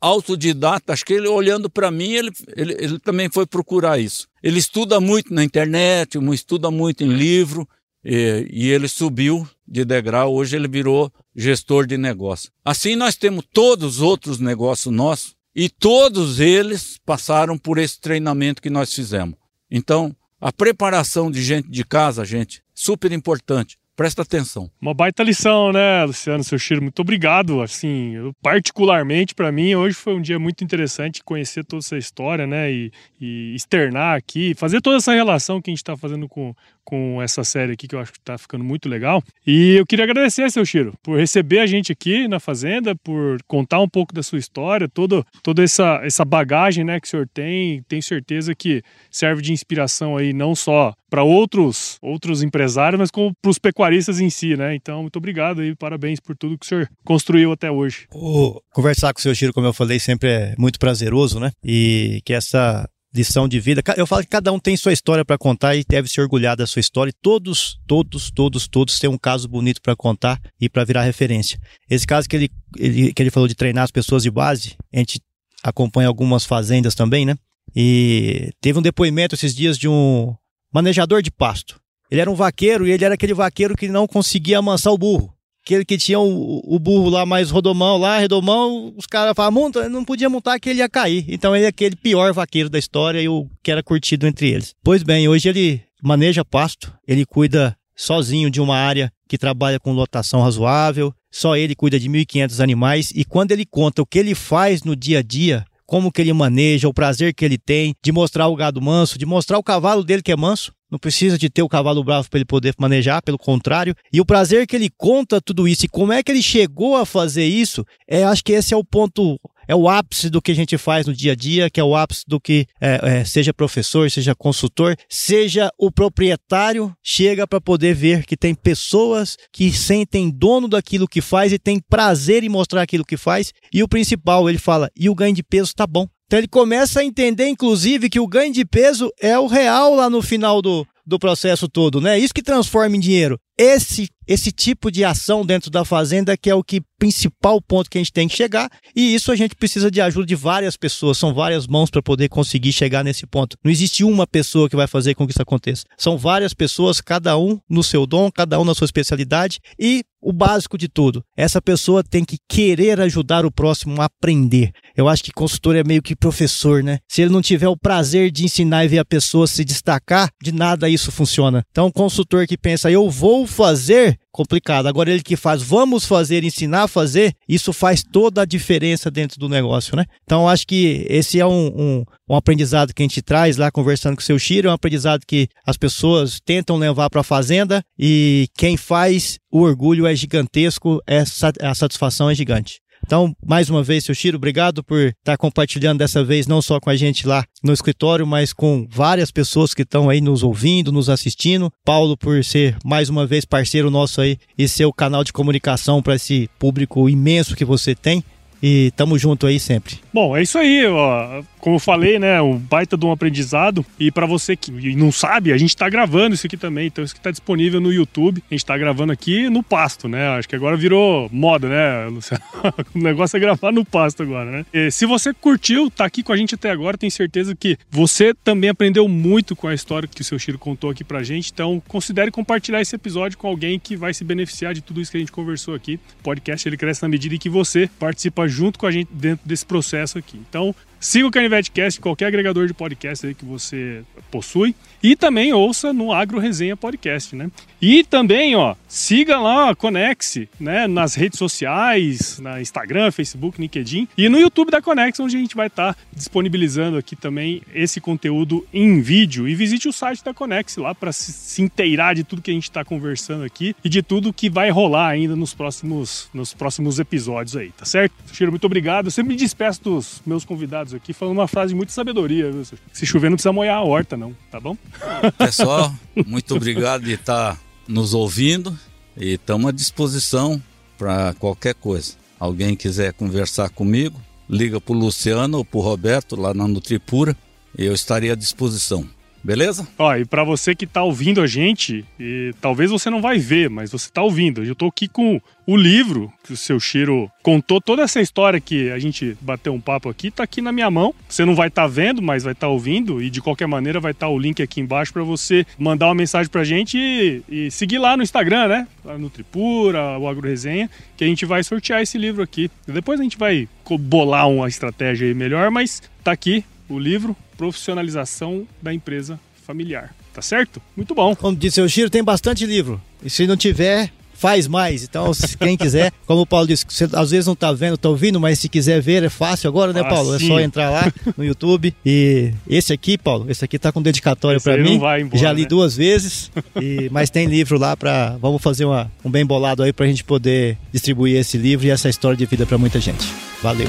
[SPEAKER 1] autodidata, acho que ele olhando para mim, ele, ele, ele, também foi procurar isso. Ele estuda muito na internet, estuda muito em livro, e, e ele subiu de degrau, hoje ele virou gestor de negócio. Assim nós temos todos os outros negócios nossos, e todos eles passaram por esse treinamento que nós fizemos. Então, a preparação de gente de casa, gente, super importante. Presta atenção.
[SPEAKER 2] Uma baita lição, né, Luciano, seu Chiro? Muito obrigado. Assim, eu, particularmente para mim, hoje foi um dia muito interessante conhecer toda essa história, né, e, e externar aqui, fazer toda essa relação que a gente está fazendo com, com essa série aqui, que eu acho que está ficando muito legal. E eu queria agradecer, seu Chiro, por receber a gente aqui na Fazenda, por contar um pouco da sua história, todo, toda essa, essa bagagem né, que o senhor tem. Tenho certeza que serve de inspiração aí, não só para outros, outros empresários, mas como para os pecuaristas em si, né? Então, muito obrigado e parabéns por tudo que o senhor construiu até hoje.
[SPEAKER 3] O, conversar com o seu Chiro, como eu falei, sempre é muito prazeroso, né? E que essa lição de vida. Eu falo que cada um tem sua história para contar e deve se orgulhar da sua história. E todos, todos, todos, todos têm um caso bonito para contar e para virar referência. Esse caso que ele, ele, que ele falou de treinar as pessoas de base, a gente acompanha algumas fazendas também, né? E teve um depoimento esses dias de um manejador de pasto. Ele era um vaqueiro e ele era aquele vaqueiro que não conseguia amansar o burro aquele que tinha o, o, burro lá mais rodomão, lá, redomão, os caras falavam, monta, não podia montar que ele ia cair. Então ele é aquele pior vaqueiro da história e o que era curtido entre eles. Pois bem, hoje ele maneja pasto, ele cuida sozinho de uma área que trabalha com lotação razoável, só ele cuida de 1.500 animais e quando ele conta o que ele faz no dia a dia, como que ele maneja, o prazer que ele tem de mostrar o gado manso, de mostrar o cavalo dele que é manso. Não precisa de ter o cavalo bravo para ele poder manejar, pelo contrário. E o prazer que ele conta tudo isso e como é que ele chegou a fazer isso, é, acho que esse é o ponto é o ápice do que a gente faz no dia a dia, que é o ápice do que é, é, seja professor, seja consultor, seja o proprietário, chega para poder ver que tem pessoas que sentem dono daquilo que faz e tem prazer em mostrar aquilo que faz. E o principal, ele fala, e o ganho de peso está bom. Então ele começa a entender, inclusive, que o ganho de peso é o real lá no final do, do processo todo, né? Isso que transforma em dinheiro. Esse esse tipo de ação dentro da fazenda que é o que principal ponto que a gente tem que chegar e isso a gente precisa de ajuda de várias pessoas, são várias mãos para poder conseguir chegar nesse ponto. Não existe uma pessoa que vai fazer com que isso aconteça. São várias pessoas, cada um no seu dom, cada um na sua especialidade e o básico de tudo, essa pessoa tem que querer ajudar o próximo a aprender. Eu acho que consultor é meio que professor, né? Se ele não tiver o prazer de ensinar e ver a pessoa se destacar, de nada isso funciona. Então, consultor que pensa, eu vou fazer, complicado. Agora ele que faz, vamos fazer, ensinar a fazer, isso faz toda a diferença dentro do negócio, né? Então acho que esse é um, um, um aprendizado que a gente traz lá conversando com o seu Chiro, é um aprendizado que as pessoas tentam levar para a fazenda e quem faz, o orgulho é gigantesco, é, a satisfação é gigante. Então, mais uma vez, seu Chiro, obrigado por estar compartilhando dessa vez, não só com a gente lá no escritório, mas com várias pessoas que estão aí nos ouvindo, nos assistindo. Paulo, por ser mais uma vez parceiro nosso aí e ser o canal de comunicação para esse público imenso que você tem. E tamo junto aí sempre.
[SPEAKER 2] Bom, é isso aí, ó como eu falei, né, um baita de um aprendizado. E para você que não sabe, a gente está gravando isso aqui também. Então isso aqui está disponível no YouTube. A gente está gravando aqui no pasto, né? Acho que agora virou moda, né, Luciano? o negócio é gravar no pasto agora, né? E se você curtiu, tá aqui com a gente até agora, tenho certeza que você também aprendeu muito com a história que o seu Chiro contou aqui pra gente. Então considere compartilhar esse episódio com alguém que vai se beneficiar de tudo isso que a gente conversou aqui. O podcast ele cresce na medida em que você participa junto com a gente dentro desse processo aqui. Então, Siga o CanivetCast, qualquer agregador de podcast aí que você possui. E também ouça no Agro Resenha Podcast, né? E também, ó, siga lá a Conex, né? Nas redes sociais, na Instagram, Facebook, LinkedIn e no YouTube da Conex, onde a gente vai estar tá disponibilizando aqui também esse conteúdo em vídeo. E visite o site da Conex lá para se, inteirar de tudo que a gente está conversando aqui e de tudo que vai rolar ainda nos próximos, nos próximos episódios aí, tá certo? Cheiro, muito obrigado. Eu sempre me despeço dos meus convidados aqui falando uma frase de muita sabedoria. Viu? Se chover, não precisa molhar a horta, não, tá bom?
[SPEAKER 1] Pessoal, muito obrigado de estar nos ouvindo e estamos à disposição para qualquer coisa. Alguém quiser conversar comigo, liga para o Luciano ou para o Roberto lá na Nutripura eu estaria à disposição. Beleza?
[SPEAKER 2] Ó, e para você que tá ouvindo a gente, e talvez você não vai ver, mas você tá ouvindo. Eu tô aqui com o livro que o seu Chiro contou toda essa história que a gente bateu um papo aqui, tá aqui na minha mão. Você não vai estar tá vendo, mas vai estar tá ouvindo e de qualquer maneira vai estar tá o link aqui embaixo para você mandar uma mensagem pra gente e, e, seguir lá no Instagram, né? No Tripura, o Agro Resenha, que a gente vai sortear esse livro aqui. Depois a gente vai bolar uma estratégia aí melhor, mas tá aqui o livro Profissionalização da Empresa Familiar. Tá certo? Muito bom.
[SPEAKER 3] Como disse o Giro, tem bastante livro. E se não tiver, faz mais. Então, se quem quiser, como o Paulo disse, você às vezes não está vendo, está ouvindo, mas se quiser ver é fácil agora, né, Paulo? É só entrar lá no YouTube. E esse aqui, Paulo, esse aqui tá com dedicatório para mim. Embora, Já li né? duas vezes, e, mas tem livro lá para vamos fazer uma, um bem bolado aí para a gente poder distribuir esse livro e essa história de vida para muita gente. Valeu.